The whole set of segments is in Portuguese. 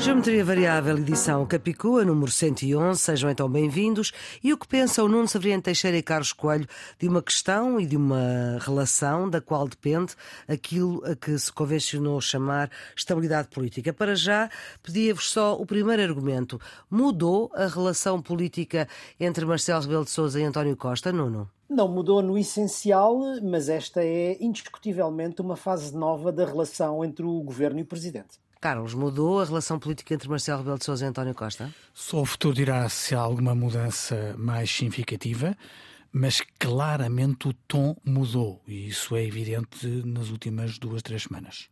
Geometria Variável, edição Capicua, número 111. Sejam então bem-vindos. E o que pensa o Nuno Severiano Teixeira e Carlos Coelho de uma questão e de uma relação da qual depende aquilo a que se convencionou chamar estabilidade política? Para já, pedia-vos só o primeiro argumento. Mudou a relação política entre Marcelo Rebelo de Sousa e António Costa, Nuno? Não mudou no essencial, mas esta é indiscutivelmente uma fase nova da relação entre o governo e o presidente. Carlos, mudou a relação política entre Marcelo Rebelo de Sousa e António Costa? Só o futuro dirá se há alguma mudança mais significativa, mas claramente o tom mudou e isso é evidente nas últimas duas, três semanas.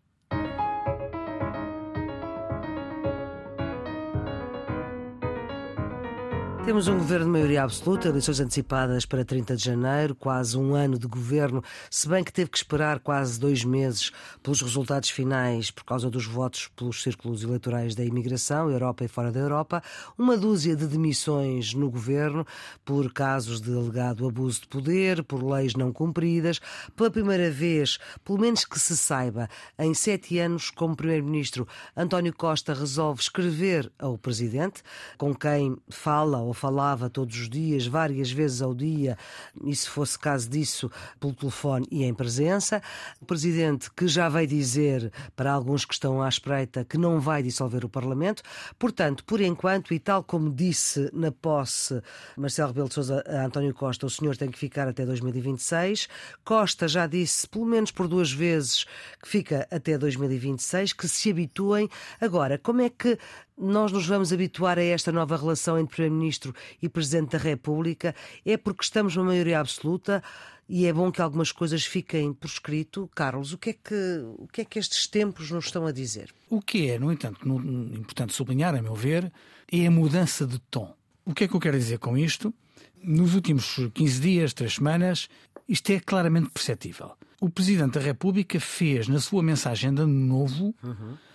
Temos um governo de maioria absoluta, eleições antecipadas para 30 de janeiro, quase um ano de governo, se bem que teve que esperar quase dois meses pelos resultados finais por causa dos votos pelos círculos eleitorais da imigração, Europa e fora da Europa, uma dúzia de demissões no governo por casos de alegado abuso de poder, por leis não cumpridas. Pela primeira vez, pelo menos que se saiba, em sete anos como Primeiro-Ministro, António Costa resolve escrever ao Presidente, com quem fala ou falava todos os dias, várias vezes ao dia, e se fosse caso disso, pelo telefone e em presença. O Presidente que já veio dizer, para alguns que estão à espreita, que não vai dissolver o Parlamento. Portanto, por enquanto, e tal como disse na posse Marcelo Rebelo de Sousa a António Costa, o senhor tem que ficar até 2026. Costa já disse, pelo menos por duas vezes, que fica até 2026, que se habituem. Agora, como é que nós nos vamos habituar a esta nova relação entre Primeiro-Ministro e Presidente da República é porque estamos numa maioria absoluta e é bom que algumas coisas fiquem por escrito. Carlos, o que é que, o que, é que estes tempos nos estão a dizer? O que é, no entanto, importante sublinhar, a meu ver, é a mudança de tom. O que é que eu quero dizer com isto? Nos últimos 15 dias, 3 semanas, isto é claramente perceptível. O Presidente da República fez, na sua mensagem de Ano Novo, uhum uh,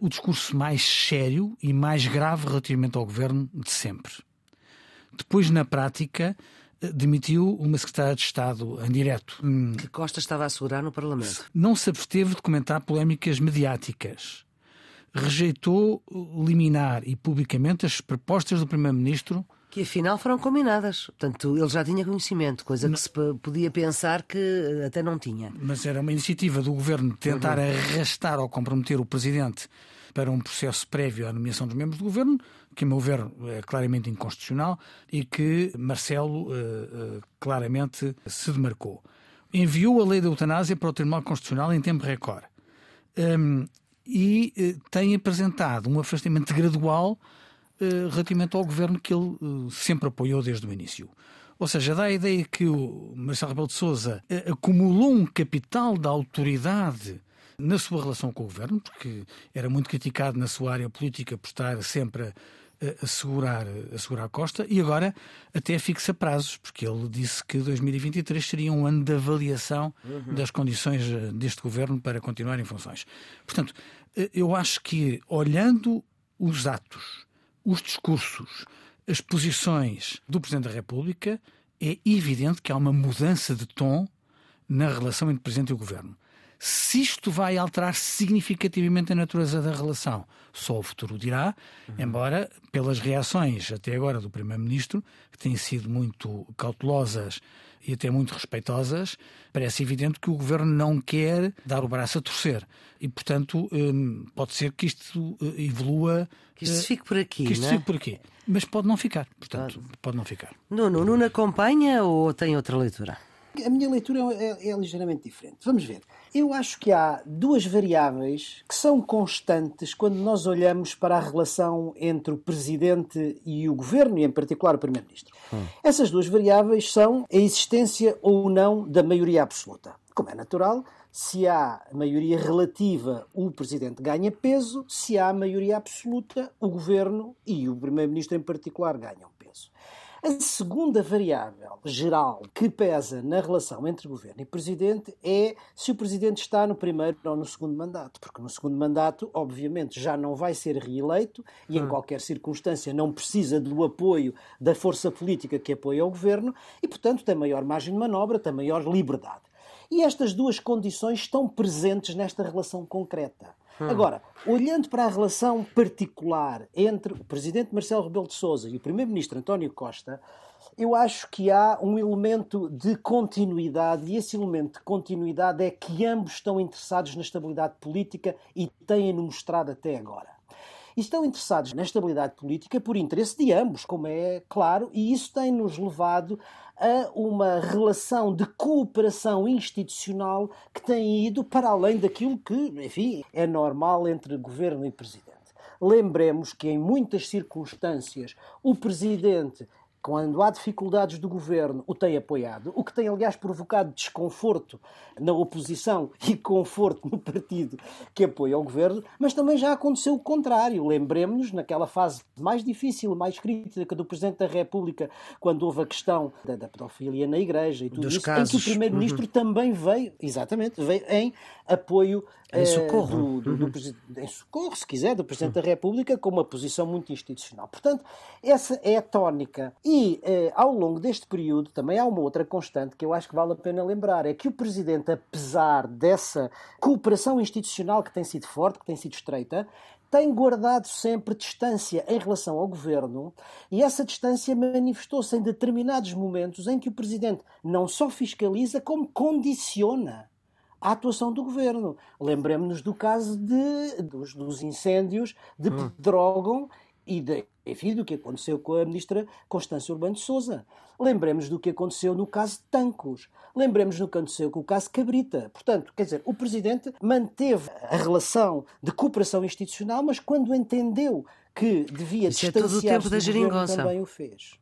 o discurso mais sério e mais grave relativamente ao governo de sempre. Depois, na prática, uh, demitiu uma secretária de Estado em direto. Hum. Que Costa estava a assegurar no Parlamento. Não se absteve de comentar polémicas mediáticas. Rejeitou liminar e publicamente as propostas do Primeiro-Ministro que afinal foram combinadas. Portanto, ele já tinha conhecimento, coisa que se podia pensar que até não tinha. Mas era uma iniciativa do governo tentar uhum. arrastar ou comprometer o presidente para um processo prévio à nomeação dos membros do governo, que, a meu ver, é claramente inconstitucional e que Marcelo uh, uh, claramente se demarcou. Enviou a lei da eutanásia para o Tribunal Constitucional em tempo recorde. Um, e uh, tem apresentado um afastamento gradual eh, relativamente ao governo que ele eh, sempre apoiou desde o início. Ou seja, dá a ideia que o Marcelo Rebelo de Sousa eh, acumulou um capital da autoridade na sua relação com o governo, porque era muito criticado na sua área política por estar sempre a, a segurar, a segurar a Costa, e agora até fixa prazos, porque ele disse que 2023 seria um ano de avaliação uhum. das condições deste governo para continuar em funções. Portanto, eu acho que olhando os atos os discursos, as posições do Presidente da República, é evidente que há uma mudança de tom na relação entre o Presidente e o Governo. Se isto vai alterar significativamente a natureza da relação, só o futuro dirá, uhum. embora pelas reações até agora do Primeiro-Ministro, que têm sido muito cautelosas e até muito respeitosas, parece evidente que o Governo não quer dar o braço a torcer. E, portanto, hum, pode ser que isto eh, evolua. Que isto fique por aqui. Que isto é? fique por aqui. Mas pode não ficar. Portanto, pode não ficar. Nuno, Nuno acompanha ou tem outra leitura? A minha leitura é, é, é, ligeiramente diferente. Vamos ver. Eu acho que há duas variáveis que são constantes quando nós olhamos para a relação entre o Presidente e o Governo, e em particular o Primeiro-Ministro. Hum. Essas duas variáveis são a existência ou não da maioria absoluta. Como é natural, se há maioria relativa, o Presidente ganha peso, se há maioria absoluta, o Governo e o Primeiro-Ministro em particular ganham peso. A segunda variável geral que pesa na relação entre governo e presidente é se o presidente está no primeiro ou no segundo mandato, porque no segundo mandato, obviamente, já não vai ser reeleito e em hum. qualquer circunstância não precisa do apoio da força política que apoia o governo e, portanto, tem maior margem de manobra, tem maior liberdade. E estas duas condições estão presentes nesta relação concreta. Hum. Agora, olhando para a relação particular entre o presidente Marcelo Rebelo de Sousa e o primeiro-ministro António Costa, eu acho que há um elemento de continuidade e esse elemento de continuidade é que ambos estão interessados na estabilidade política e têm-no mostrado até agora. E estão interessados na estabilidade política por interesse de ambos, como é claro, e isso tem-nos levado a uma relação de cooperação institucional que tem ido para além daquilo que, enfim, é normal entre governo e presidente. Lembremos que em muitas circunstâncias o presidente quando há dificuldades do governo, o tem apoiado, o que tem, aliás, provocado desconforto na oposição e conforto no partido que apoia o governo, mas também já aconteceu o contrário. Lembremos-nos, naquela fase mais difícil, mais crítica do Presidente da República, quando houve a questão da, da pedofilia na Igreja e tudo Dos isso, casos. em que o Primeiro-Ministro uhum. também veio, exatamente, veio em apoio em socorro. Do, do, do, uhum. em socorro, se quiser, do Presidente uhum. da República, com uma posição muito institucional. Portanto, essa é a tónica. E eh, ao longo deste período também há uma outra constante que eu acho que vale a pena lembrar: é que o Presidente, apesar dessa cooperação institucional que tem sido forte, que tem sido estreita, tem guardado sempre distância em relação ao governo e essa distância manifestou-se em determinados momentos em que o Presidente não só fiscaliza, como condiciona a atuação do governo. Lembremos-nos do caso de, dos, dos incêndios de hum. E de, enfim, do que aconteceu com a ministra Constância Urbano de Souza. Lembremos do que aconteceu no caso de Tancos. Lembremos do que aconteceu com o caso Cabrita. Portanto, quer dizer, o Presidente manteve a relação de cooperação institucional, mas quando entendeu que devia Isso distanciar-se é todo o tempo da geringonça. também o fez.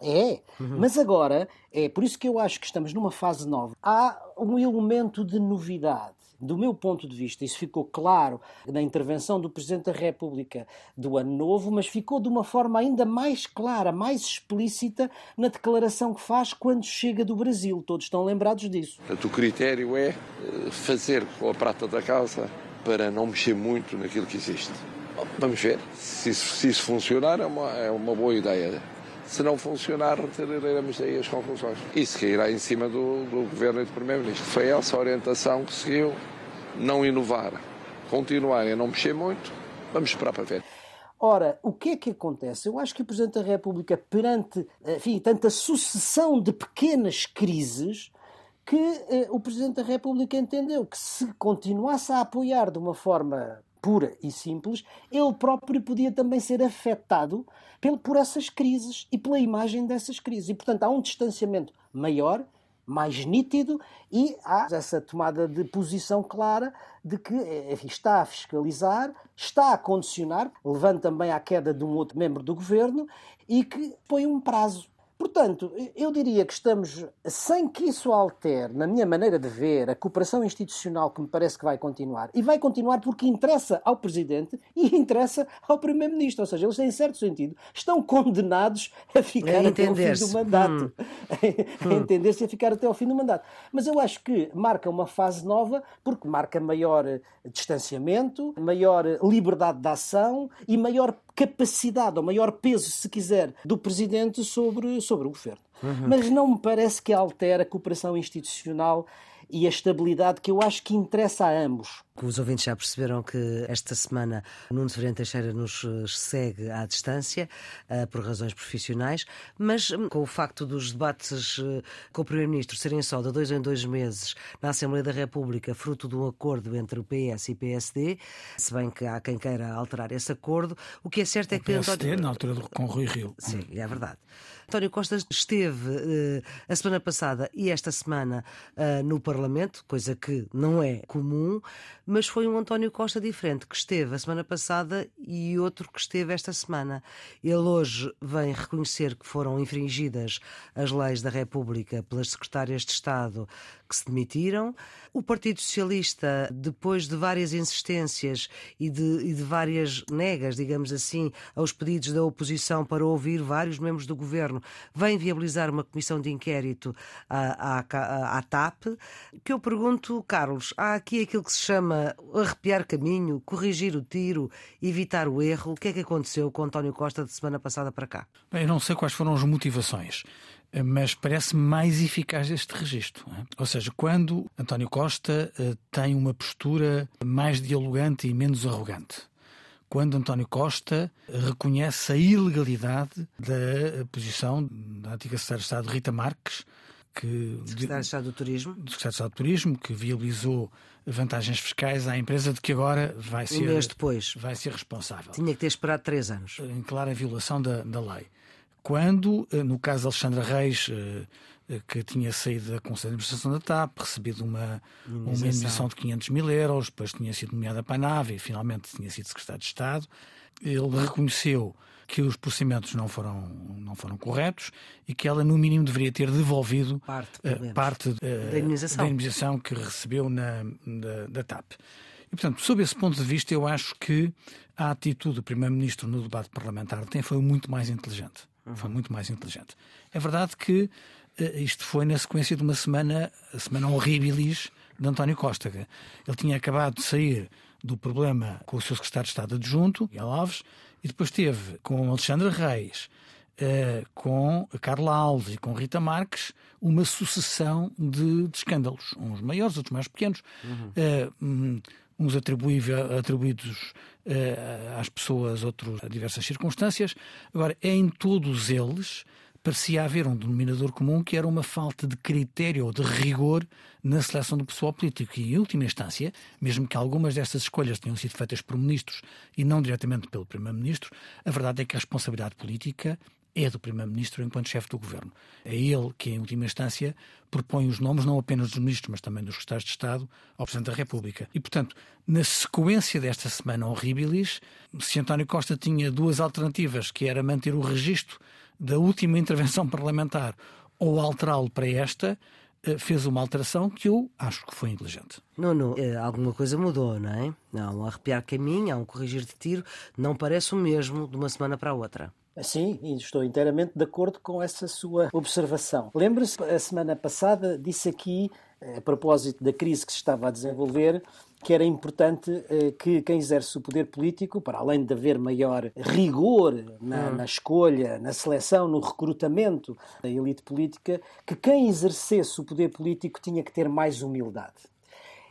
É, uhum. mas agora, é por isso que eu acho que estamos numa fase nova. Há um elemento de novidade. Do meu ponto de vista, isso ficou claro na intervenção do Presidente da República do Ano Novo, mas ficou de uma forma ainda mais clara, mais explícita na declaração que faz quando chega do Brasil. Todos estão lembrados disso. O critério é eh, fazer com a prata da casa para não mexer muito naquilo que existe. Vamos ver. Se isso, se isso funcionar, é uma, é uma boa ideia. Se não funcionar, retiraremos aí as conclusões. Isso cairá em cima do, do Governo e do Primeiro-Ministro. Foi essa a orientação que seguiu, não inovar, continuar a não mexer muito, vamos esperar para ver. Ora, o que é que acontece? Eu acho que o Presidente da República, perante enfim, tanta sucessão de pequenas crises, que eh, o Presidente da República entendeu que se continuasse a apoiar de uma forma pura e simples, ele próprio podia também ser afetado por essas crises e pela imagem dessas crises. E, portanto, há um distanciamento maior, mais nítido e há essa tomada de posição clara de que está a fiscalizar, está a condicionar, levando também à queda de um outro membro do governo e que põe um prazo Portanto, eu diria que estamos, sem que isso altere, na minha maneira de ver, a cooperação institucional que me parece que vai continuar. E vai continuar porque interessa ao Presidente e interessa ao Primeiro-Ministro. Ou seja, eles, em certo sentido, estão condenados a ficar a até ao fim do mandato. Hum. a hum. entender-se a ficar até ao fim do mandato. Mas eu acho que marca uma fase nova porque marca maior distanciamento, maior liberdade de ação e maior capacidade, ou maior peso, se quiser, do Presidente sobre, sobre o Governo. Uhum. Mas não me parece que altere a cooperação institucional e a estabilidade que eu acho que interessa a ambos. Os ouvintes já perceberam que esta semana Nuno Severino Teixeira nos eh, segue à distância, uh, por razões profissionais, mas hum, com o facto dos debates uh, com o Primeiro-Ministro serem só de dois em dois meses na Assembleia da República, fruto de um acordo entre o PS e o PSD, se bem que há quem queira alterar esse acordo, o que é certo é que... O PSD, António... na altura com Rui Rio. Sim, é verdade. António Costa esteve a semana passada e esta semana no Parlamento, coisa que não é comum, mas foi um António Costa diferente que esteve a semana passada e outro que esteve esta semana. Ele hoje vem reconhecer que foram infringidas as leis da República pelas secretárias de Estado que se demitiram. O Partido Socialista, depois de várias insistências e de, e de várias negas, digamos assim, aos pedidos da oposição para ouvir vários membros do governo, vem viabilizar uma comissão de inquérito à, à, à TAP. Que eu pergunto, Carlos, há aqui aquilo que se chama arrepiar caminho, corrigir o tiro, evitar o erro. O que é que aconteceu com António Costa de semana passada para cá? Bem, eu não sei quais foram as motivações. Mas parece mais eficaz este registro. É? Ou seja, quando António Costa uh, tem uma postura mais dialogante e menos arrogante. Quando António Costa reconhece a ilegalidade da posição da antiga secretária de Estado Rita Marques, que secretário de Estado do Turismo, do secretário de Estado do Turismo, que viabilizou vantagens fiscais à empresa de que agora vai ser um mês depois vai ser responsável. Tinha que ter esperado três anos. Em clara violação da, da lei. Quando, eh, no caso de Alexandra Reis, eh, eh, que tinha saído da Conselho de Administração da TAP, recebido uma, uma indenização de 500 mil euros, depois tinha sido nomeada para a nave e finalmente tinha sido secretário de Estado, ele reconheceu que os procedimentos não foram, não foram corretos e que ela, no mínimo, deveria ter devolvido parte, uh, parte uh, da, indenização. da, indenização. que recebeu na, da, da TAP. E, portanto, sob esse ponto de vista, eu acho que a atitude do Primeiro-Ministro no debate parlamentar tem foi muito mais inteligente. Uhum. Foi muito mais inteligente. É verdade que uh, isto foi na sequência de uma semana, a semana horribilis de António Costa. Ele tinha acabado de sair do problema com o seu secretário de Estado adjunto, Miguel Alves, e depois teve com Alexandre Reis, uh, com Carla Alves e com Rita Marques uma sucessão de, de escândalos, uns maiores, outros mais pequenos, uhum. Uns atribuídos uh, às pessoas, outros a diversas circunstâncias. Agora, em todos eles parecia haver um denominador comum que era uma falta de critério ou de rigor na seleção do pessoal político. E, em última instância, mesmo que algumas destas escolhas tenham sido feitas por ministros e não diretamente pelo Primeiro-Ministro, a verdade é que a responsabilidade política é do Primeiro-Ministro enquanto chefe do Governo. É ele que, em última instância, propõe os nomes não apenas dos ministros, mas também dos secretários de Estado ao Presidente da República. E, portanto, na sequência desta semana horribilis, se António Costa tinha duas alternativas, que era manter o registro da última intervenção parlamentar ou alterá-lo para esta, eh, fez uma alteração que eu acho que foi inteligente. Não, não, eh, alguma coisa mudou, não é? Não, um arrepiar caminho, há um corrigir de tiro, não parece o mesmo de uma semana para a outra. Sim, estou inteiramente de acordo com essa sua observação. Lembra-se, a semana passada disse aqui, eh, a propósito da crise que se estava a desenvolver, que era importante eh, que quem exerce o poder político, para além de haver maior rigor na, hum. na, escolha, na seleção, no recrutamento da elite política, que quem exercesse o poder político tinha que ter mais humildade.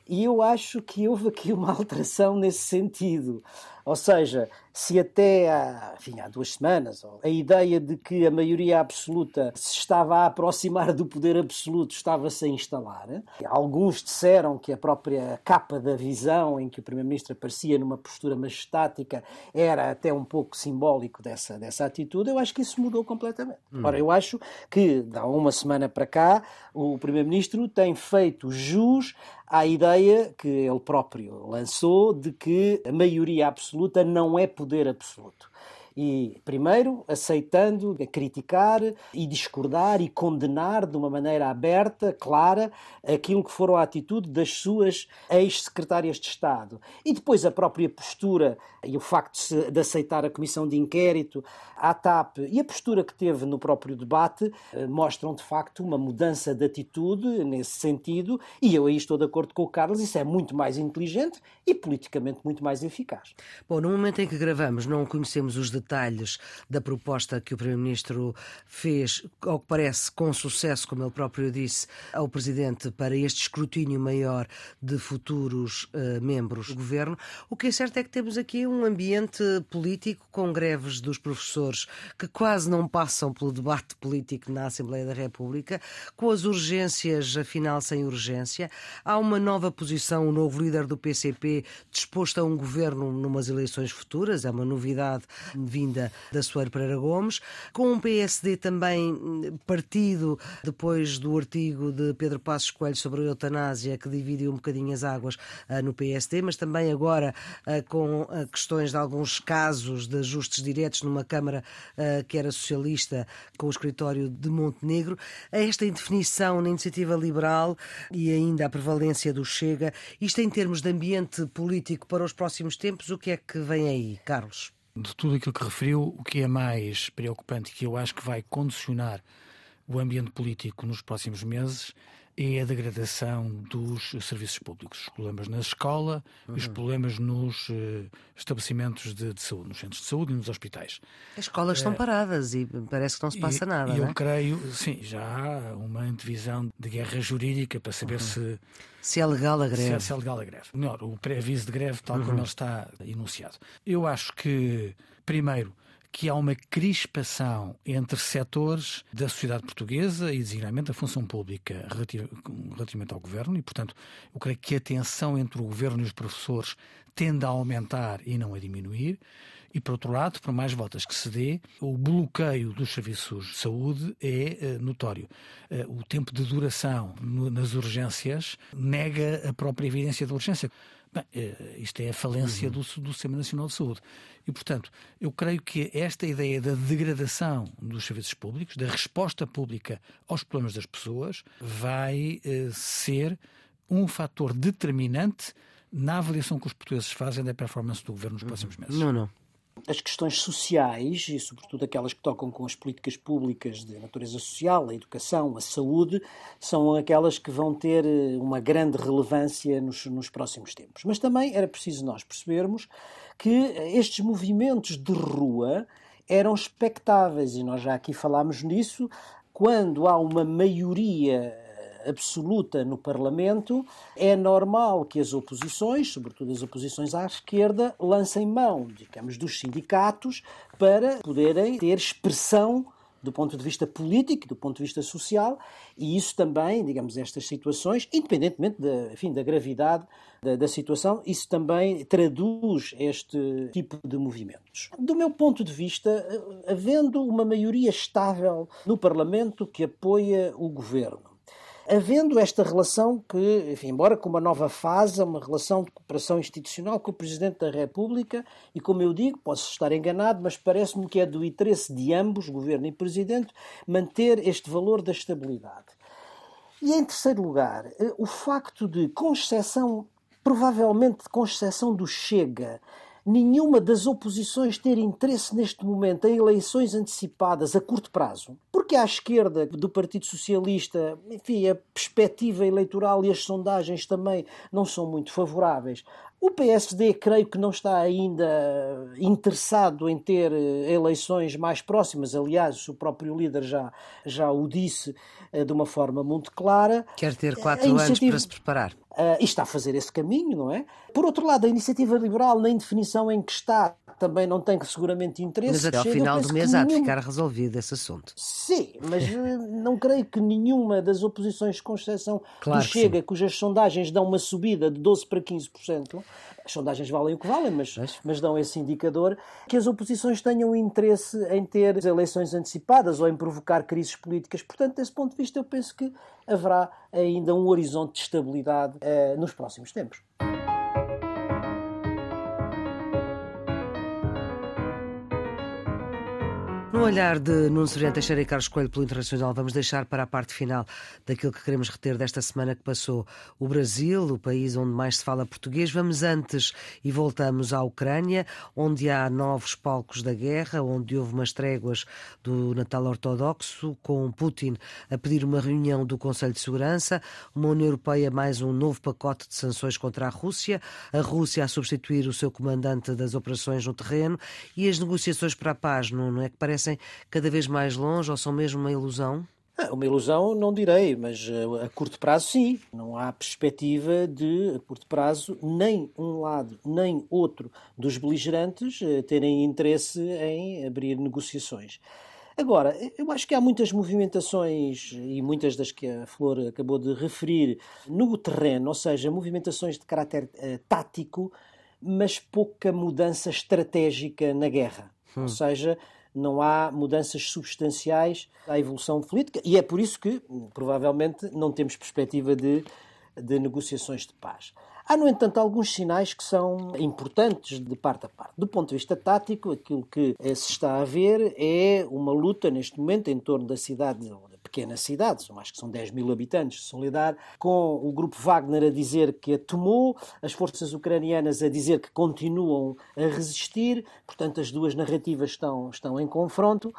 E eu acho que houve aqui uma alteração nesse sentido. Ou seja, se até há, enfim, há duas semanas a ideia de que a maioria absoluta se estava a aproximar do poder absoluto estava-se a instalar, alguns disseram que a própria capa da visão em que o Primeiro-Ministro aparecia numa postura majestática era até um pouco simbólico dessa, dessa atitude, eu acho que isso mudou completamente. Hum. Ora, eu acho que, da uma semana para cá, o Primeiro-Ministro tem feito jus à ideia que ele próprio lançou de que a maioria absoluta não é poder absoluto. E, primeiro, aceitando criticar e discordar e condenar de uma maneira aberta, clara, aquilo que foram a atitude das suas ex-secretárias de Estado. E depois a própria postura e o facto de aceitar a comissão de inquérito à TAP e a postura que teve no próprio debate eh, mostram de facto uma mudança de atitude nesse sentido. E eu aí estou de acordo com o Carlos, isso é muito mais inteligente e politicamente muito mais eficaz. Bom, no momento em que gravamos, não conhecemos os detalhes detalhes da proposta que o Primeiro-Ministro fez, ao que parece com sucesso, como ele próprio disse, ao Presidente para este escrutínio maior de futuros uh, membros do Governo. O que é certo é que temos aqui um ambiente político com greves dos professores que quase não passam pelo debate político na Assembleia da República, com as urgências, afinal, sem urgência. Há uma nova posição, o novo líder do PCP disposto a um governo numas eleições futuras, é uma novidade vinda da Soeiro Pereira Gomes, com um PSD também hum, partido depois do artigo de Pedro Passos Coelho sobre a eutanásia, que dividiu um bocadinho as águas uh, no PSD, mas também agora uh, com uh, questões de alguns casos de ajustes diretos numa Câmara que era socialista, com o escritório de Montenegro. Esta indefinição na iniciativa liberal e ainda a prevalência do Chega, isto em termos de ambiente político para os próximos tempos, o que é que vem aí, Carlos? De tudo aquilo que referiu, o que é mais preocupante, que eu acho que vai condicionar o ambiente político nos próximos meses, é a degradação dos serviços públicos, os problemas na escola uhum. os problemas nos uh, estabelecimentos de, de, saúde, nos centros de saúde e nos hospitais. As escolas estão paradas e parece que não se passa e, nada. E eu é? creio, sim, já há uma antevisão de guerra jurídica para saber uhum. se. Se é legal a greve. Se é, se é legal a greve. Melhor, o pré-aviso de greve, tal uhum. como ele está enunciado. Eu acho que, primeiro, que há uma crispação entre setores da sociedade portuguesa e, designadamente, da função pública relativamente ao governo, e, portanto, eu creio que a tensão entre o governo e os professores tende a aumentar e não a diminuir. E, por outro lado, por mais voltas que se dê, o bloqueio dos serviços de saúde é uh, notório. Uh, o tempo de duração nas urgências nega a própria evidência da urgência. Bem, eh, isto é a falência uhum. do, do Sistema Nacional de Saúde. E, portanto, eu creio que esta ideia da degradação dos serviços públicos, da resposta pública aos problemas das pessoas, vai uh, ser um fator determinante na avaliação que os portugueses fazem da performance do governo nos próximos meses. Não, não. As questões sociais, e sobretudo aquelas que tocam com as políticas públicas de natureza social, a educação, a saúde, são aquelas que vão ter eh, uma grande relevância nos, nos próximos tempos. Mas também era preciso nós percebermos que estes movimentos de rua eram expectáveis, e nós já aqui falámos nisso, quando há uma maioria absoluta no Parlamento, é normal que as oposições, sobretudo as oposições à esquerda, lancem mão, digamos, dos sindicatos para poderem ter expressão do ponto de vista político, do ponto de vista social, e isso também, digamos, estas situações, independentemente da, enfim, da gravidade da, da, situação, isso também traduz este tipo de movimentos. Do meu ponto de vista, havendo uma maioria estável no Parlamento que apoia o governo, Havendo esta relação que, enfim, embora com uma nova fase, uma relação de cooperação institucional com o Presidente da República, e como eu digo, posso estar enganado, mas parece-me que é do interesse de ambos, Governo e Presidente, manter este valor da estabilidade. E em terceiro lugar, eh, o facto de, com exceção, provavelmente com exceção do Chega, nenhuma das oposições ter interesse neste momento em eleições antecipadas a curto prazo, porque à esquerda do Partido Socialista, enfim, a perspectiva eleitoral e as sondagens também não são muito favoráveis. O PSD, creio que não está ainda interessado em ter eh, eleições mais próximas. Aliás, o próprio líder já, já o disse eh, de uma forma muito clara. Quer ter quatro anos para se preparar. Uh, e está a fazer esse caminho, não é? Por outro lado, a iniciativa liberal, na indefinição em que está, também não tem seguramente interesse. Mas até ao final do mês há de ficar resolvido esse assunto. Sim, mas eh, não creio que nenhuma das oposições, com exceção claro do Chega, cujas sondagens dão uma subida de 12% para 15%, as sondagens valem o que valem, mas, mas, mas dão esse indicador, que as oposições tenham interesse em ter eleições antecipadas ou em provocar crises políticas. Portanto, desse ponto de vista, eu penso que haverá ainda um horizonte de estabilidade uh, nos próximos tempos. No olhar de Nuno Severiano Teixeira e Carlos Coelho pelo Internacional, vamos deixar para a parte final daquilo que queremos reter desta semana que passou o Brasil, o país onde mais se fala português. Vamos antes e voltamos à Ucrânia, onde há novos palcos da guerra, onde houve umas tréguas do Natal Ortodoxo, com Putin a pedir uma reunião do Conselho de Segurança, uma União Europeia mais um novo pacote de sanções contra a Rússia, a Rússia a substituir o seu comandante das operações no terreno e as negociações para a paz, não é que parece parecem cada vez mais longe ou são mesmo uma ilusão? Ah, uma ilusão não direi, mas eh, a curto prazo sim. Não há perspectiva de, a curto prazo, nem um lado nem outro dos beligerantes eh, terem interesse em abrir negociações. Agora, eu acho que há muitas movimentações, e muitas das que a Flor acabou de referir, no terreno, ou seja, movimentações de caráter uh, tático, mas pouca mudança estratégica na guerra. Hum. Ou seja, não há mudanças substanciais à evolução política e é por isso que, provavelmente, não temos perspectiva de, de negociações de paz. Há, no entanto, alguns sinais que são importantes de parte a parte. Do ponto de vista tático, aquilo que eh, se está a ver é uma luta neste momento em torno da cidade pequena cidade, acho que são 10 mil habitantes, Solidar, com o grupo Wagner a dizer que a tomou, as forças ucranianas a dizer que continuam a resistir, portanto as duas narrativas estão, estão em confronto.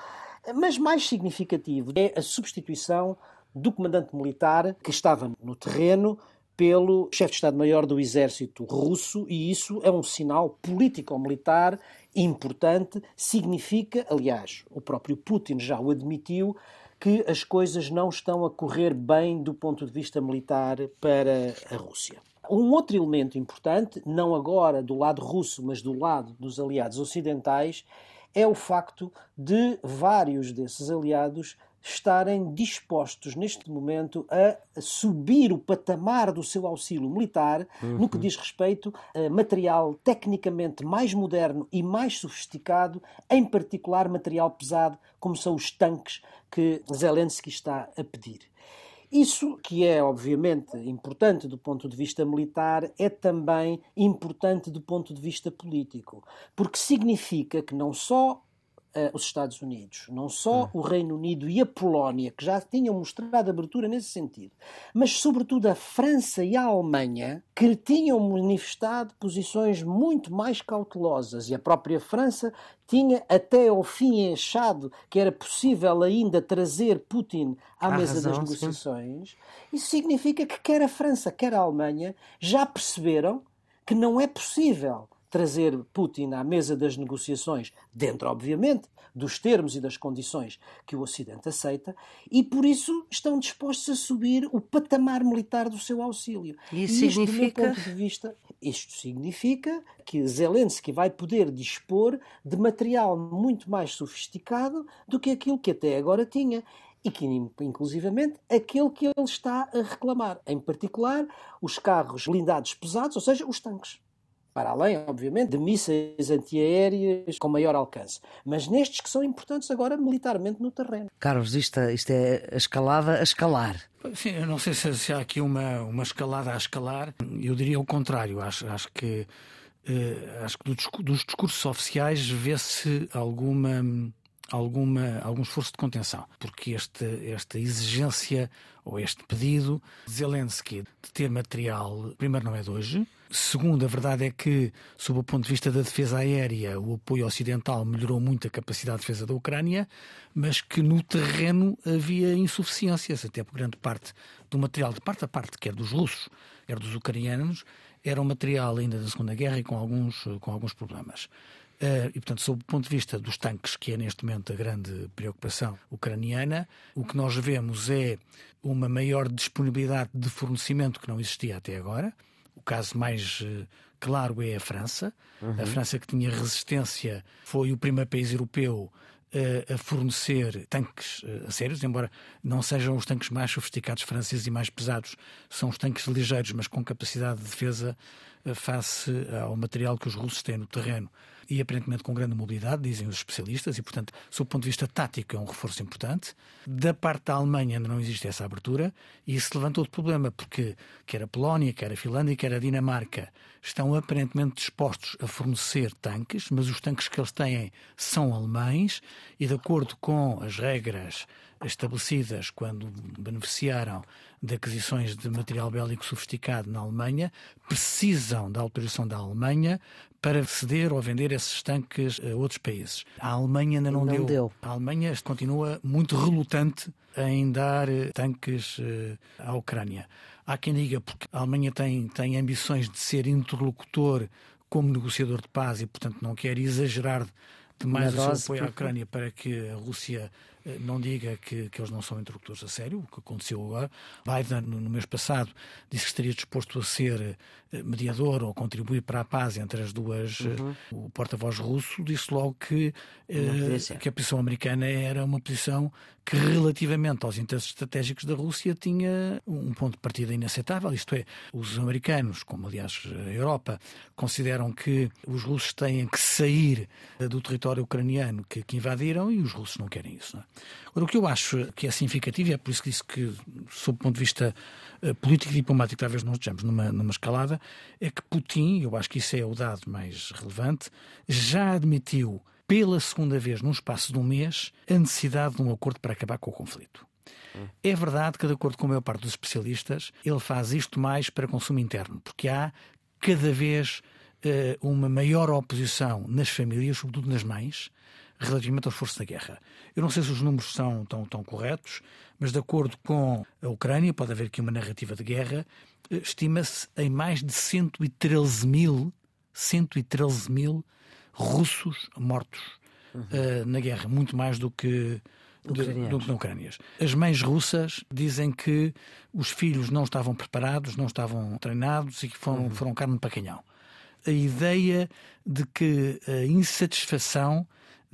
Mas mais significativo é a substituição do comandante militar que estava no terreno pelo chefe de Estado-Maior do Exército russo, e isso é um sinal político-militar importante. Significa, aliás, o próprio Putin já o admitiu, que as coisas não estão a correr bem do ponto de vista militar para a Rússia. Um outro elemento importante, não agora do lado russo, mas do lado dos aliados ocidentais, é o facto de vários desses aliados estarem dispostos neste momento a subir o patamar do seu auxílio militar uhum. no que diz respeito a material tecnicamente mais moderno e mais sofisticado, em particular material pesado, como são os tanques que Zelensky está a pedir. Isso, que é obviamente importante do ponto de vista militar, é também importante do ponto de vista político, porque significa que não só uh, os Estados Unidos, não só hum. o Reino Unido e a Polónia, que já tinham mostrado abertura nesse sentido, mas sobretudo a França e a Alemanha, que tinham manifestado posições muito mais cautelosas, e a própria França tinha até ao fim achado que era possível ainda trazer Putin à Há mesa razão, das negociações. Sim. Isso significa que quer a França, quer a Alemanha já perceberam que não é possível trazer Putin à mesa das negociações, dentro, obviamente, dos termos e das condições que o Ocidente aceita, e por isso estão dispostos a subir o patamar militar do seu auxílio. Isso e isto, significa... do meu ponto de vista, isto significa que Zelensky vai poder dispor de material muito mais sofisticado do que aquilo que até agora tinha e que, inclusivamente, aquele que ele está a reclamar. Em particular, os carros blindados pesados, ou seja, os tanques para além, obviamente, de mísseis antiaéreas com maior alcance. Mas nestes que são importantes agora militarmente no terreno. Carlos, isto, isto é a escalada a escalar. Sim, eu não sei se, há aqui uma, uma escalada a escalar. Eu diria o contrário. Acho, acho que, eh, acho que do, dos discursos oficiais vê-se alguma alguma, algum esforço de contenção, porque este, esta exigência ou este pedido de Zelensky de ter material, primeiro, não é de hoje. Segundo, a verdade é que, sob o ponto de vista da defesa aérea, o apoio ocidental melhorou muito a capacidade de defesa da Ucrânia, mas que no terreno havia insuficiências, até por grande parte do material, de parte a parte, quer dos russos, quer dos ucranianos, era um material ainda da Segunda Guerra e com alguns, com alguns problemas. Uh, e, portanto, sob o ponto de vista dos tanques, que é neste momento a grande preocupação ucraniana, o que nós vemos é uma maior disponibilidade de fornecimento que não existia até agora. O caso mais uh, claro é a França. Uhum. A França, que tinha resistência, foi o primeiro país europeu uh, a fornecer tanques a sérios, embora não sejam os tanques mais sofisticados franceses e mais pesados, são os tanques ligeiros, mas com capacidade de defesa face ao material que os russos têm no terreno e aparentemente com grande mobilidade, dizem os especialistas, e portanto, sob o ponto de vista tático, é um reforço importante. Da parte da Alemanha ainda não existe essa abertura e isso levanta outro problema, porque quer a Polónia, quer a Finlândia, quer a Dinamarca estão aparentemente dispostos a fornecer tanques, mas os tanques que eles têm são alemães e, de acordo com as regras estabelecidas quando beneficiaram de aquisições de material bélico sofisticado na Alemanha, precisam da autorização da Alemanha para ceder ou vender esses tanques a outros países. A Alemanha ainda não, não deu. deu. A Alemanha continua muito relutante em dar eh, tanques eh, à Ucrânia. Há quem diga porque a Alemanha tem, tem ambições de ser interlocutor como negociador de paz e, portanto, não quer exagerar demais o seu apoio à Ucrânia para que a Rússia eh, não diga que, que eles não são interlocutores a sério, o que aconteceu agora. Biden, no mês passado, disse que estaria disposto a ser mediador ou contribuir para a paz entre as duas. Eh, uhum. O porta-voz russo disse logo que, que a posição americana era uma posição que, relativamente aos interesses estratégicos da Rússia, tinha um ponto de partida inaceitável. Isto é, os americanos, como aliás a Europa, consideram que os russos têm que sair do território ucraniano que, que invadiram e os russos não querem isso. Não é? Agora, o que eu acho que é significativo, e é por isso que disse que, sob o ponto de vista uh, político e diplomático, talvez não estejamos numa, numa escalada, é que Putin, eu acho que isso é o dado mais relevante, já admitiu pela segunda vez num espaço de um mês a necessidade de um acordo para acabar com o conflito. É verdade que, de acordo com a maior parte dos especialistas, ele faz isto mais para consumo interno, porque há cada vez uma maior oposição nas famílias, sobretudo nas mães, relativamente ao esforço da guerra. Eu não sei se os números são tão, tão corretos, mas de acordo com a Ucrânia, pode haver aqui uma narrativa de guerra, eh, estima-se em mais de 113 mil, 113 mil russos mortos uhum. uh, na guerra, muito mais do que do que na Ucrânia. As mães russas dizem que os filhos não estavam preparados, não estavam treinados e que foram, uhum. foram carne para canhão. A ideia de que a insatisfação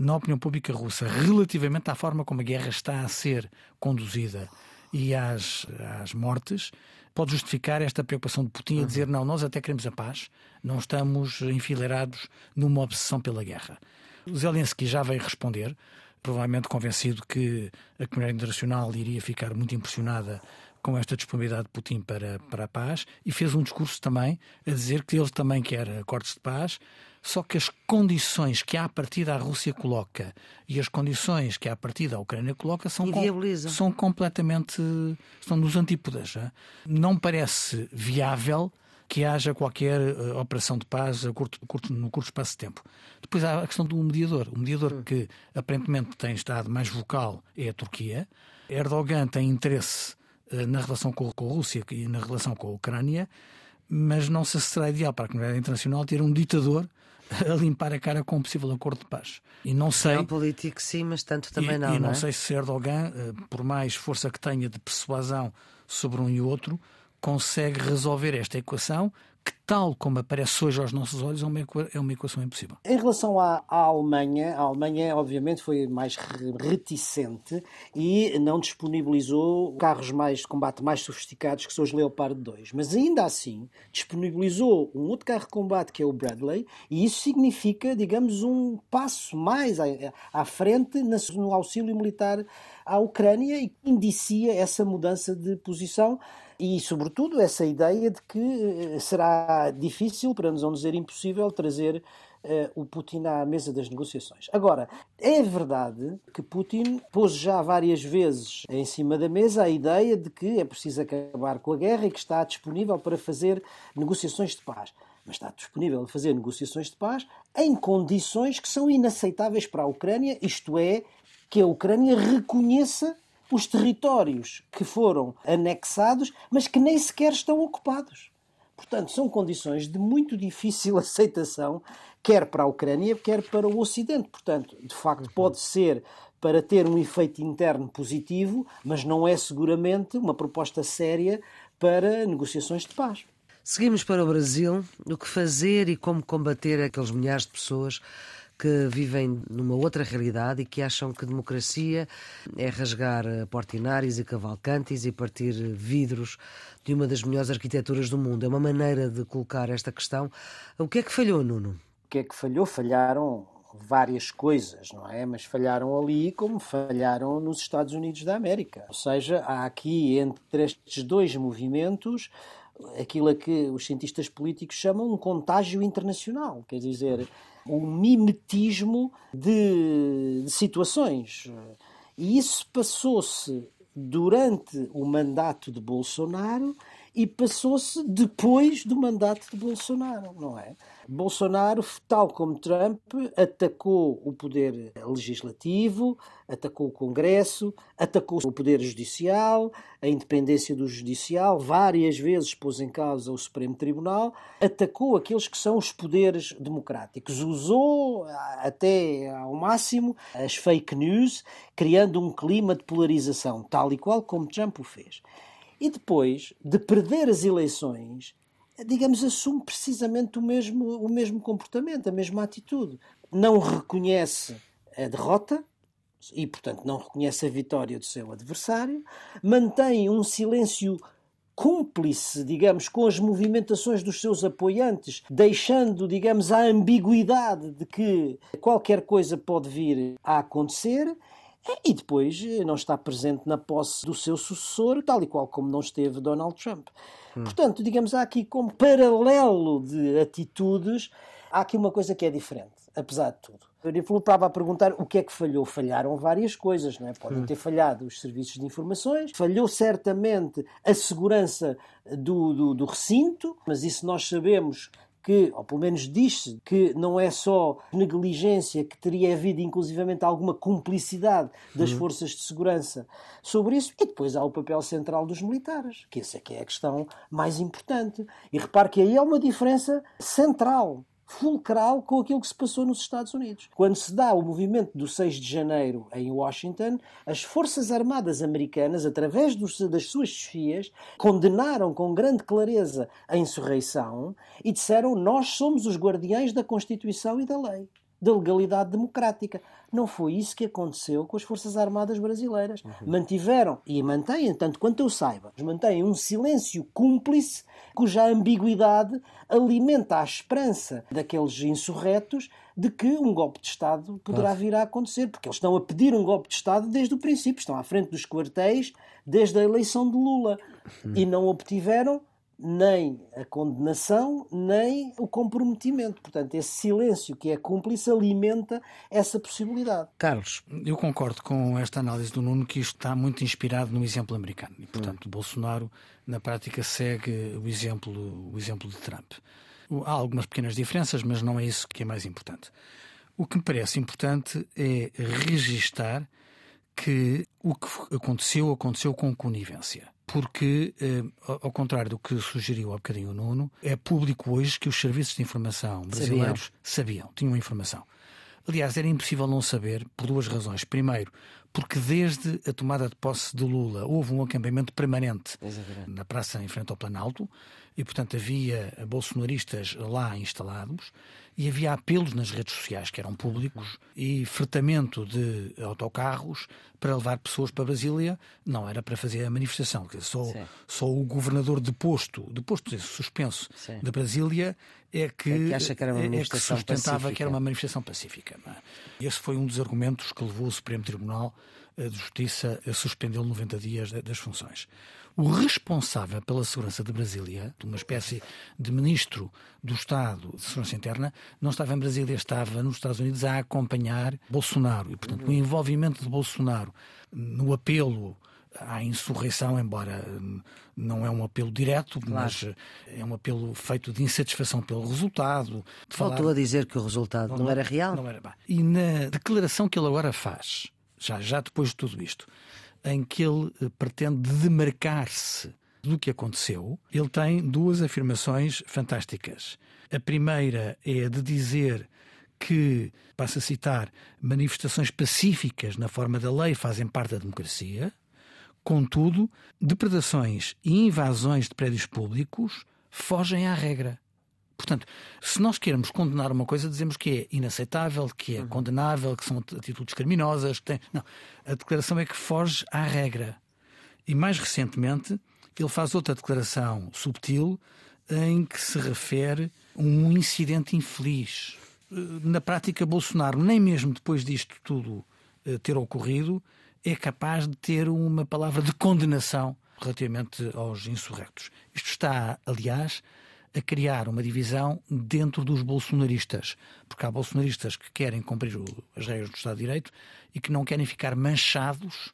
na opinião pública russa relativamente à forma como a guerra está a ser conduzida e às, às mortes, pode justificar esta preocupação de Putin a dizer não, nós até queremos a paz, não estamos enfileirados numa obsessão pela guerra. O Zelensky já veio responder, provavelmente convencido que a comunidade internacional iria ficar muito impressionada com esta disponibilidade de Putin para, para a paz e fez um discurso também a dizer que ele também quer acordos de paz, só que as condições que a partida a Rússia coloca e as condições que a partida a Ucrânia coloca são, com, são completamente estão nos antípodas. Não parece viável que haja qualquer uh, operação de paz a curto, curto, no curto espaço de tempo. Depois há a questão do mediador. O mediador hum. que aparentemente tem estado mais vocal é a Turquia. Erdogan tem interesse uh, na relação com, com a Rússia e na relação com a Ucrânia, mas não se será ideal para a comunidade internacional ter um ditador a limpar a cara com um possível acordo de paz. E não sei. É um político, sim, mas tanto também e, não. E não, não é? sei se Erdogan, eh, por mais força que tenha de persuasão sobre um e outro, consegue resolver esta equação tal como aparece hoje aos nossos olhos, é uma, é uma equação impossível. Em relação à, à, Alemanha, a Alemanha, obviamente, foi mais reticente e não disponibilizou carros mais de combate mais sofisticados que são os Leopard 2. Mas ainda assim, disponibilizou um outro carro de combate que é o Bradley, e isso significa, digamos, um passo mais à, à frente no auxílio militar à Ucrânia e indicia essa mudança de posição e, sobretudo, essa ideia de que eh, será difícil, para não dizer impossível, trazer uh, o Putin à mesa das negociações. Agora, é verdade que Putin pôs já várias vezes em cima da mesa a ideia de que é preciso acabar com a guerra e que está disponível para fazer negociações de paz. Mas está disponível a fazer negociações de paz em condições que são inaceitáveis para a Ucrânia, isto é, que a Ucrânia reconheça os territórios que foram anexados, mas que nem sequer estão ocupados. Portanto, são condições de muito difícil aceitação, quer para a Ucrânia, quer para o Ocidente. Portanto, de facto, pode ser para ter um efeito interno positivo, mas não é seguramente uma proposta séria para negociações de paz. Seguimos para o Brasil. O que fazer e como combater aqueles milhares de pessoas que vivem numa outra realidade e que acham que democracia é rasgar portinários e cavalcantes e partir vidros de uma das melhores arquiteturas do mundo. É uma maneira de colocar esta questão. O que é que falhou, Nuno? O que é que falhou? Falharam várias coisas, não é? Mas falharam ali como falharam nos Estados Unidos da América. Ou seja, há aqui entre estes dois movimentos aquilo a que os cientistas políticos chamam um contágio internacional. Quer dizer, um mimetismo de, de situações. E isso passou-se durante o mandato de Bolsonaro e passou-se depois do mandato de Bolsonaro, não é? Bolsonaro, tal como Trump, atacou o poder legislativo, atacou o Congresso, atacou o poder judicial, a independência do judicial, várias vezes pôs em causa o Supremo Tribunal, atacou aqueles que são os poderes democráticos, usou até ao máximo as fake news, criando um clima de polarização, tal e qual como Trump o fez. E depois de perder as eleições, digamos, assume precisamente o mesmo, o mesmo comportamento, a mesma atitude. Não reconhece a derrota e, portanto, não reconhece a vitória do seu adversário, mantém um silêncio cúmplice, digamos, com as movimentações dos seus apoiantes, deixando, digamos, a ambiguidade de que qualquer coisa pode vir a acontecer e depois eh, não está presente na posse do seu sucessor, tal e qual como não esteve Donald Trump. Hum. Portanto, digamos, há aqui como paralelo de atitudes, há aqui uma coisa que é diferente, apesar de tudo. Eu estava a perguntar o que é que falhou. Falharam várias coisas, não é? Podem hum. ter falhado os serviços de informações, falhou certamente a segurança do, do, do recinto, mas isso nós sabemos que, ou pelo menos diz-se, que não é só negligência, que teria havido inclusivamente alguma cumplicidade das uhum. forças de segurança sobre isso, e depois há o papel central dos militares, que essa é que é a questão mais importante. E repare que aí há uma diferença central fulcral com aquilo que se passou nos Estados Unidos. Quando se dá o movimento do 6 de janeiro em Washington, as Forças Armadas americanas, através dos, das suas chefias, condenaram com grande clareza a insurreição e disseram: Nós somos os guardiães da Constituição e da lei da legalidade democrática. Não foi isso que aconteceu com as Forças Armadas brasileiras. Uhum. Mantiveram, e mantêm, tanto quanto eu saiba, mantêm um silêncio cúmplice cuja ambiguidade alimenta a esperança daqueles insurretos de que um golpe de Estado poderá vir a acontecer, porque eles estão a pedir um golpe de Estado desde o princípio, estão à frente dos quartéis desde a eleição de Lula uhum. e não obtiveram nem a condenação, nem o comprometimento. Portanto, esse silêncio que é cúmplice alimenta essa possibilidade. Carlos, eu concordo com esta análise do Nuno que isto está muito inspirado no exemplo americano. E, portanto, hum. Bolsonaro, na prática, segue o exemplo, o exemplo de Trump. Há algumas pequenas diferenças, mas não é isso que é mais importante. O que me parece importante é registar que o que aconteceu, aconteceu com conivência porque, eh, ao contrário do que sugeriu há bocadinho o Nuno, é público hoje que os serviços de informação brasileiros sabiam, sabiam tinham informação. Aliás, era impossível não saber por duas razões. Primeiro, porque desde a tomada de posse de Lula houve um acampamento permanente Exatamente. na praça em frente ao Planalto e, portanto, havia bolsonaristas lá instalados e havia apelos nas redes sociais que eram públicos e fretamento de autocarros para levar pessoas para Brasília. Não era para fazer a manifestação. Só, só o governador deposto, deposto suspenso Sim. de Brasília é que, é que, que, é que sustentava pacífica. que era uma manifestação pacífica. É? Esse foi um dos argumentos que levou o Supremo Tribunal de Justiça a suspendê-lo 90 dias das funções. O responsável pela segurança de Brasília, uma espécie de ministro do Estado de Segurança Interna, não estava em Brasília, estava nos Estados Unidos a acompanhar Bolsonaro. E, portanto, o envolvimento de Bolsonaro no apelo à insurreição, embora não é um apelo direto, claro. mas é um apelo feito de insatisfação pelo resultado. Faltou falar... a dizer que o resultado não, não era real. Não era. E na declaração que ele agora faz, já, já depois de tudo isto, em que ele eh, pretende demarcar-se do que aconteceu, ele tem duas afirmações fantásticas. A primeira é a de dizer que, passa a citar, manifestações pacíficas na forma da lei fazem parte da democracia, contudo, depredações e invasões de prédios públicos fogem à regra. Portanto, se nós queremos condenar uma coisa, dizemos que é inaceitável, que é uhum. condenável, que são atitudes criminosas. Que tem... Não, a declaração é que foge à regra. E mais recentemente, ele faz outra declaração subtil em que se refere a um incidente infeliz. Na prática, Bolsonaro, nem mesmo depois disto tudo eh, ter ocorrido, é capaz de ter uma palavra de condenação relativamente aos insurrectos. Isto está, aliás, a criar uma divisão dentro dos bolsonaristas. Porque há bolsonaristas que querem cumprir as regras do Estado de Direito e que não querem ficar manchados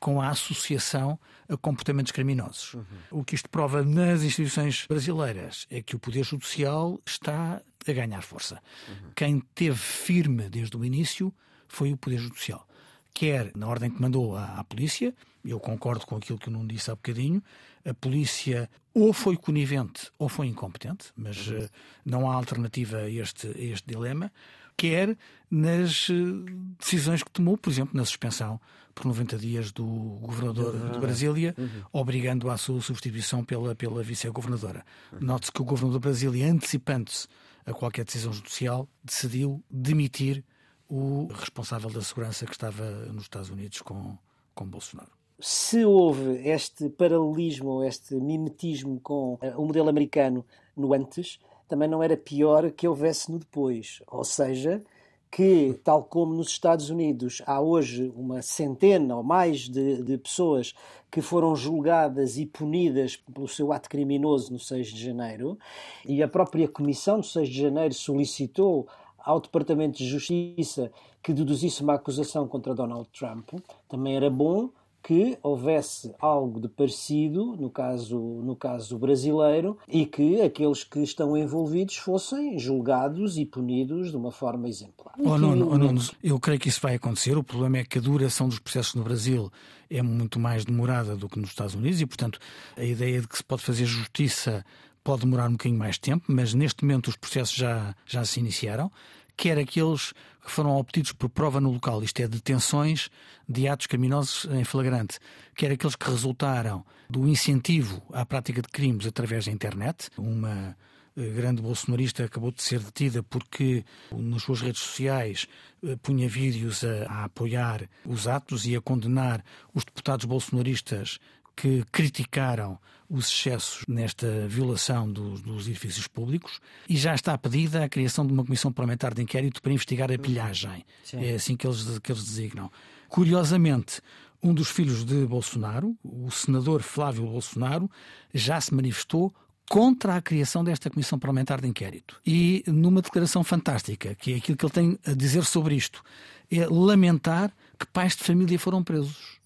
com a associação a comportamentos criminosos. Uhum. O que isto prova nas instituições brasileiras é que o Poder Judicial está a ganhar força. Uhum. Quem teve firme desde o início foi o Poder Judicial. Quer na ordem que mandou à, à polícia, eu concordo com aquilo que eu não disse há bocadinho, a polícia ou foi conivente ou foi incompetente, mas uh, não há alternativa a este, a este dilema, quer nas uh, decisões que tomou, por exemplo, na suspensão por 90 dias do governador de Brasília, uhum. obrigando à sua substituição pela, pela vice-governadora. Uhum. Note-se que o governador de Brasília, antecipando-se a qualquer decisão judicial, decidiu demitir o responsável da segurança que estava nos Estados Unidos com, com Bolsonaro se houve este paralelismo, este mimetismo com eh, o modelo americano no antes, também não era pior que houvesse no depois. Ou seja, que, tal como nos Estados Unidos há hoje uma centena ou mais de, de, pessoas que foram julgadas e punidas pelo seu ato criminoso no 6 de janeiro, e a própria Comissão do 6 de janeiro solicitou ao Departamento de Justiça que deduzisse uma acusação contra Donald Trump, também era bom que houvesse algo de parecido no caso, no caso brasileiro e que aqueles que estão envolvidos fossem julgados e punidos de uma forma exemplar. Oh, não, não, não, eu creio que isso vai acontecer. O problema é que a duração dos processos no Brasil é muito mais demorada do que nos Estados Unidos e, portanto, a ideia de que se pode fazer justiça pode demorar um bocadinho mais tempo, mas neste momento os processos já, já se iniciaram quer aqueles que foram obtidos por prova no local, isto é, detenções de atos criminosos em flagrante, quer aqueles que resultaram do incentivo à prática de crimes através da internet. Uma eh, grande bolsonarista acabou de ser detida porque nas suas redes sociais eh, punha vídeos a, a apoiar os atos e a condenar os deputados bolsonaristas que criticaram os excessos nesta violação dos, dos, edifícios públicos e já está pedida a criação de uma comissão parlamentar de inquérito para investigar a pilhagem. Sim. É assim que eles, que eles designam. Curiosamente, um dos filhos de Bolsonaro, o senador Flávio Bolsonaro, já se manifestou contra a criação desta comissão parlamentar de inquérito. E numa declaração fantástica, que é aquilo que ele tem a dizer sobre isto, é lamentar que pais de família foram presos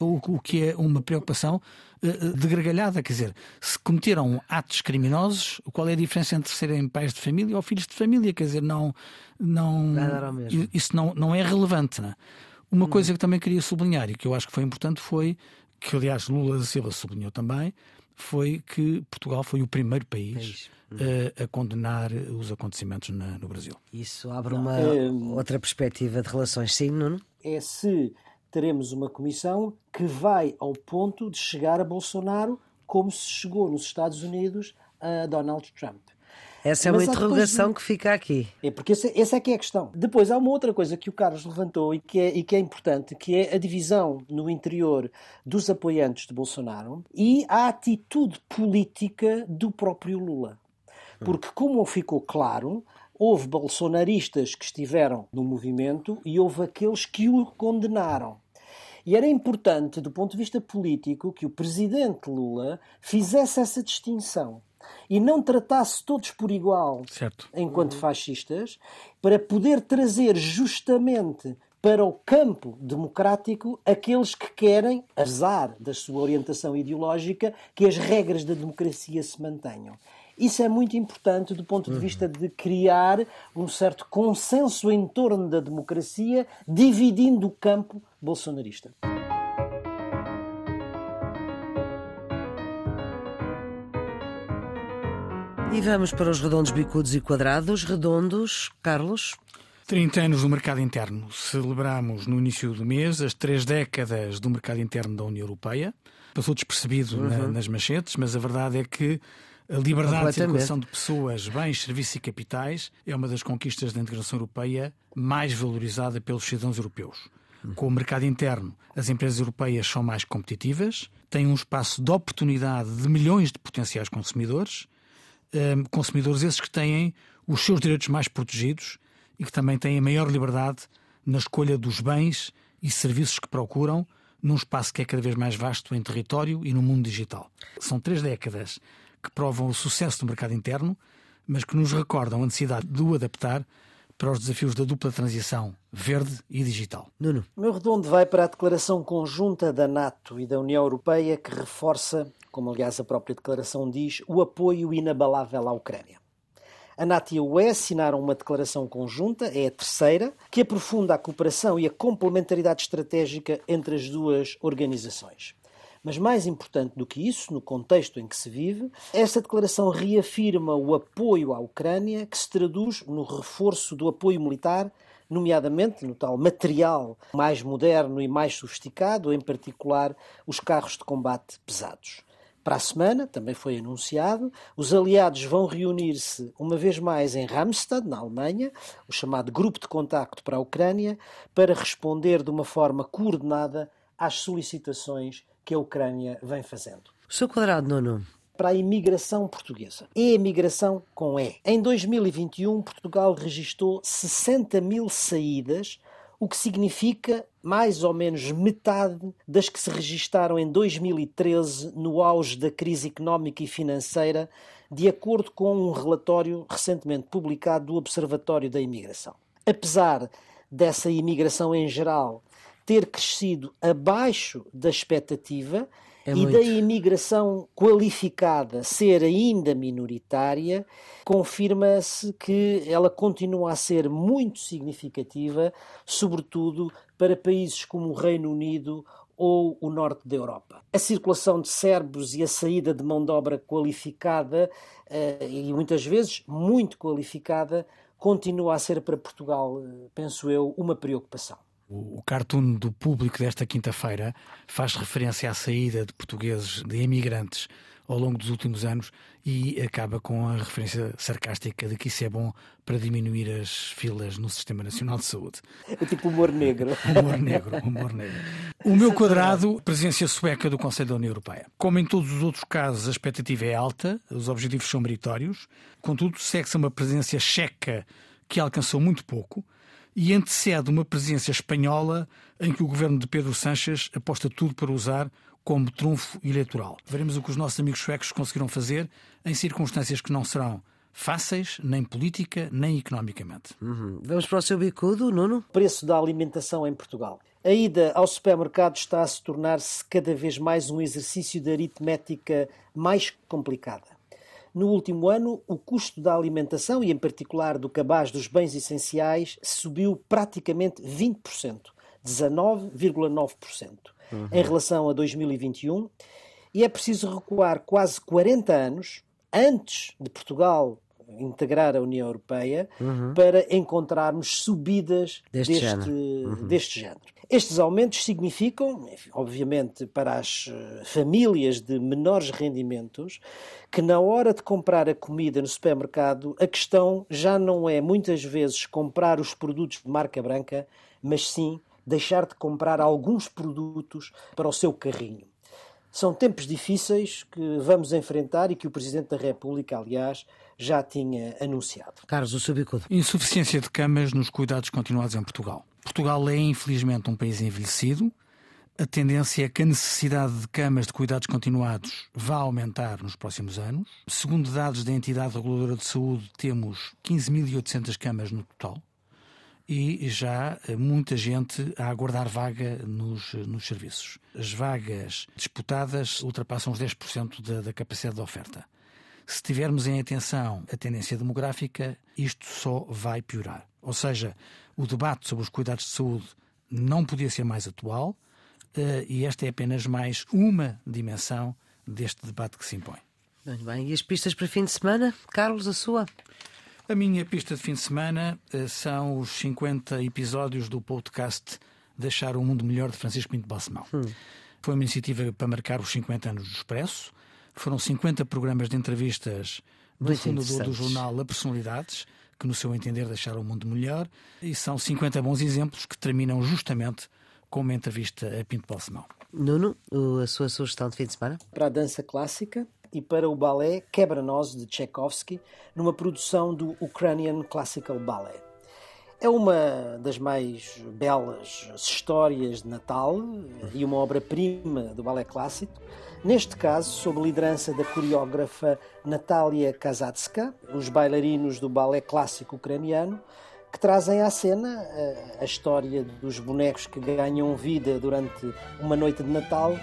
o, o que é uma preocupação uh, de gargalhada. Quer dizer, se cometeram atos criminosos, qual é a diferença entre serem pais de família ou filhos de família? Quer dizer, não. não isso não, não é relevante. Não é? Uma hum. coisa que também queria sublinhar e que eu acho que foi importante foi que, aliás, Lula da Silva sublinhou também, foi que Portugal foi o primeiro país uh, a condenar os acontecimentos na, no Brasil. Isso abre uma é... outra perspectiva de relações, sim, Nuno? É se teremos uma comissão que vai ao ponto de chegar a Bolsonaro como se chegou nos Estados Unidos a Donald Trump. Essa é uma interrogação de... que fica aqui. É porque essa, essa, é que é a questão. Depois há uma outra coisa que o Carlos levantou e que, é, e que é importante, que é a divisão no interior dos apoiantes de Bolsonaro e a atitude política do próprio Lula. Porque, como ficou claro, houve bolsonaristas que estiveram no movimento e houve aqueles que o condenaram. E era importante, do ponto de vista político, que o presidente Lula fizesse essa distinção e não tratasse todos por igual certo. enquanto fascistas, para poder trazer justamente para o campo democrático aqueles que querem, apesar da sua orientação ideológica, que as regras da democracia se mantenham. Isso é muito importante do ponto de uhum. vista de criar um certo consenso em torno da democracia, dividindo o campo bolsonarista. E vamos para os redondos, bicudos e quadrados. Redondos, Carlos? 30 anos do mercado interno. Celebramos no início do mês as três décadas do mercado interno da União Europeia. Passou despercebido uhum. na, nas manchetes, mas a verdade é que a liberdade de circulação de pessoas, bens, serviços e capitais é uma das conquistas da integração europeia mais valorizada pelos cidadãos europeus. Com o mercado interno, as empresas europeias são mais competitivas, têm um espaço de oportunidade de milhões de potenciais consumidores, hum, consumidores esses que têm os seus direitos mais protegidos e que também têm a maior liberdade na escolha dos bens e serviços que procuram num espaço que é cada vez mais vasto em território e no mundo digital. São três décadas que provam o sucesso do mercado interno, mas que nos recordam a necessidade de o adaptar para os desafios da dupla transição verde e digital. Nuno. O meu redondo vai para a declaração conjunta da NATO e da União Europeia que reforça, como aliás a própria declaração diz, o apoio inabalável à Ucrânia. A NATO e a UE assinaram uma declaração conjunta, é a terceira, que aprofunda a cooperação e a complementaridade estratégica entre as duas organizações. Mas mais importante do que isso, no contexto em que se vive, esta declaração reafirma o apoio à Ucrânia, que se traduz no reforço do apoio militar, nomeadamente no tal material mais moderno e mais sofisticado, em particular os carros de combate pesados. Para a semana, também foi anunciado, os aliados vão reunir-se uma vez mais em Ramstad, na Alemanha, o chamado Grupo de Contacto para a Ucrânia, para responder de uma forma coordenada às solicitações que a Ucrânia vem fazendo. O seu quadrado, Nuno? Para a imigração portuguesa. E a imigração com E. Em 2021, Portugal registrou 60 mil saídas, o que significa mais ou menos metade das que se registaram em 2013, no auge da crise económica e financeira, de acordo com um relatório recentemente publicado do Observatório da Imigração. Apesar dessa imigração em geral ter crescido abaixo da expectativa É e muito. da imigração qualificada ser ainda minoritária, confirma-se que ela continua a ser muito significativa, sobretudo para países como o Reino Unido ou o norte da Europa. A circulação de cérebros e a saída de mão de obra qualificada, eh, e muitas vezes muito qualificada, continua a ser para Portugal, eh, penso eu, uma preocupação. O cartoon do público desta quinta-feira faz referência à saída de portugueses, de imigrantes, ao longo dos últimos anos e acaba com a referência sarcástica de que isso é bom para diminuir as filas no Sistema Nacional de Saúde. É tipo humor negro. Humor negro, humor negro. O meu quadrado, presença sueca do Conselho da União Europeia. Como em todos os outros casos, a expectativa é alta, os objetivos são meritórios, contudo, segue-se uma presença checa que alcançou muito pouco e antecede uma presença espanhola em que o governo de Pedro Sánchez aposta tudo para usar como trunfo eleitoral. Veremos o que os nossos amigos suecos conseguiram fazer em circunstâncias que não serão fáceis, nem política, nem economicamente. Uhum. Vamos para o seu bicudo, Nuno? preço da alimentação em Portugal. A ida ao supermercado está a se tornar-se cada vez mais um exercício de aritmética mais complicada. No último ano, o custo da alimentação, e em particular do cabaz dos bens essenciais, subiu praticamente 20%, 19,9%, em relação a 2021, e é preciso recuar quase 40 anos antes de Portugal integrar a União Europeia para encontrarmos subidas Deste deste, género. deste género. Estes aumentos significam, obviamente, para as eh, famílias de menores rendimentos, que na hora de comprar a comida no supermercado, a questão já não é muitas vezes comprar os produtos de marca branca, mas sim deixar de comprar alguns produtos para o seu carrinho. São tempos difíceis que vamos enfrentar e que o Presidente da República, aliás, já tinha anunciado. Carlos, o seu bicudo. Insuficiência de camas nos cuidados continuados em Portugal. Portugal é, infelizmente, um país envelhecido. A tendência é que a necessidade de camas de cuidados continuados vá aumentar nos próximos anos. Segundo dados da entidade reguladora de saúde, temos 15.800 camas no total e já eh, muita gente a aguardar vaga nos, nos serviços. As vagas disputadas ultrapassam os 10% da, da capacidade de oferta. Se tivermos em atenção a tendência demográfica, isto só vai piorar. Ou seja, o debate sobre os cuidados de saúde não podia ser mais atual eh, e esta é apenas mais uma dimensão deste debate que se impõe. Muito bem. E as pistas para fim de semana? Carlos, a sua? A minha pista de fim de semana eh, são os 50 episódios do podcast Deixar o Mundo Melhor de Francisco Pinto Balsemão. Foi uma iniciativa para marcar os 50 anos do Expresso. Foram 50 programas de entrevistas do Muito fundador do jornal a personalidades que, no seu entender, deixaram o mundo melhor. E são 50 bons exemplos que terminam justamente com uma entrevista a Pinto Balsemão. Nuno, a sua sugestão de fim de semana? para a dança clássica e para o balé Quebra-Nós de Tchaikovsky, numa produção do Ukrainian Classical Ballet. É uma das mais belas histórias de Natal e uma obra-prima do balé clássico. Neste caso, sob a liderança da coreógrafa Natalia Kazatska, os bailarinos do balé clássico ucraniano, que trazem à cena eh, a história dos bonecos que ganham vida durante uma noite de Natal,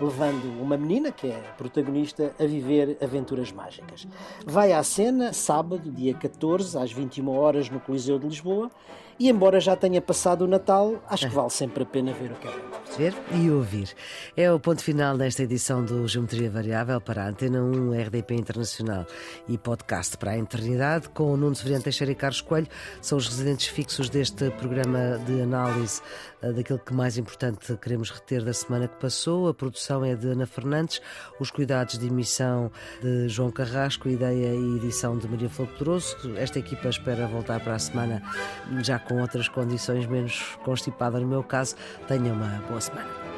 levando uma menina, que é protagonista, a viver aventuras mágicas. Vai à cena sábado, dia 14, às 21 horas, no Coliseu de Lisboa, e embora já tenha passado o Natal, acho que vale sempre a pena ver o que é. Ver e ouvir. É o ponto final desta edição do Geometria Variável para a Antena 1, RDP Internacional e podcast para a Eternidade, com o Nuno Severiano Teixeira e Carlos Coelho. São os residentes fixos deste programa de análise eh, daquilo que mais importante queremos reter da semana que passou. A produção é de Ana Fernandes, os cuidados de emissão de João Carrasco, ideia e edição de Maria Flor Pedroso. Esta equipa espera voltar para a semana já com outras condições menos constipada no meu caso. Tenha uma boa semana.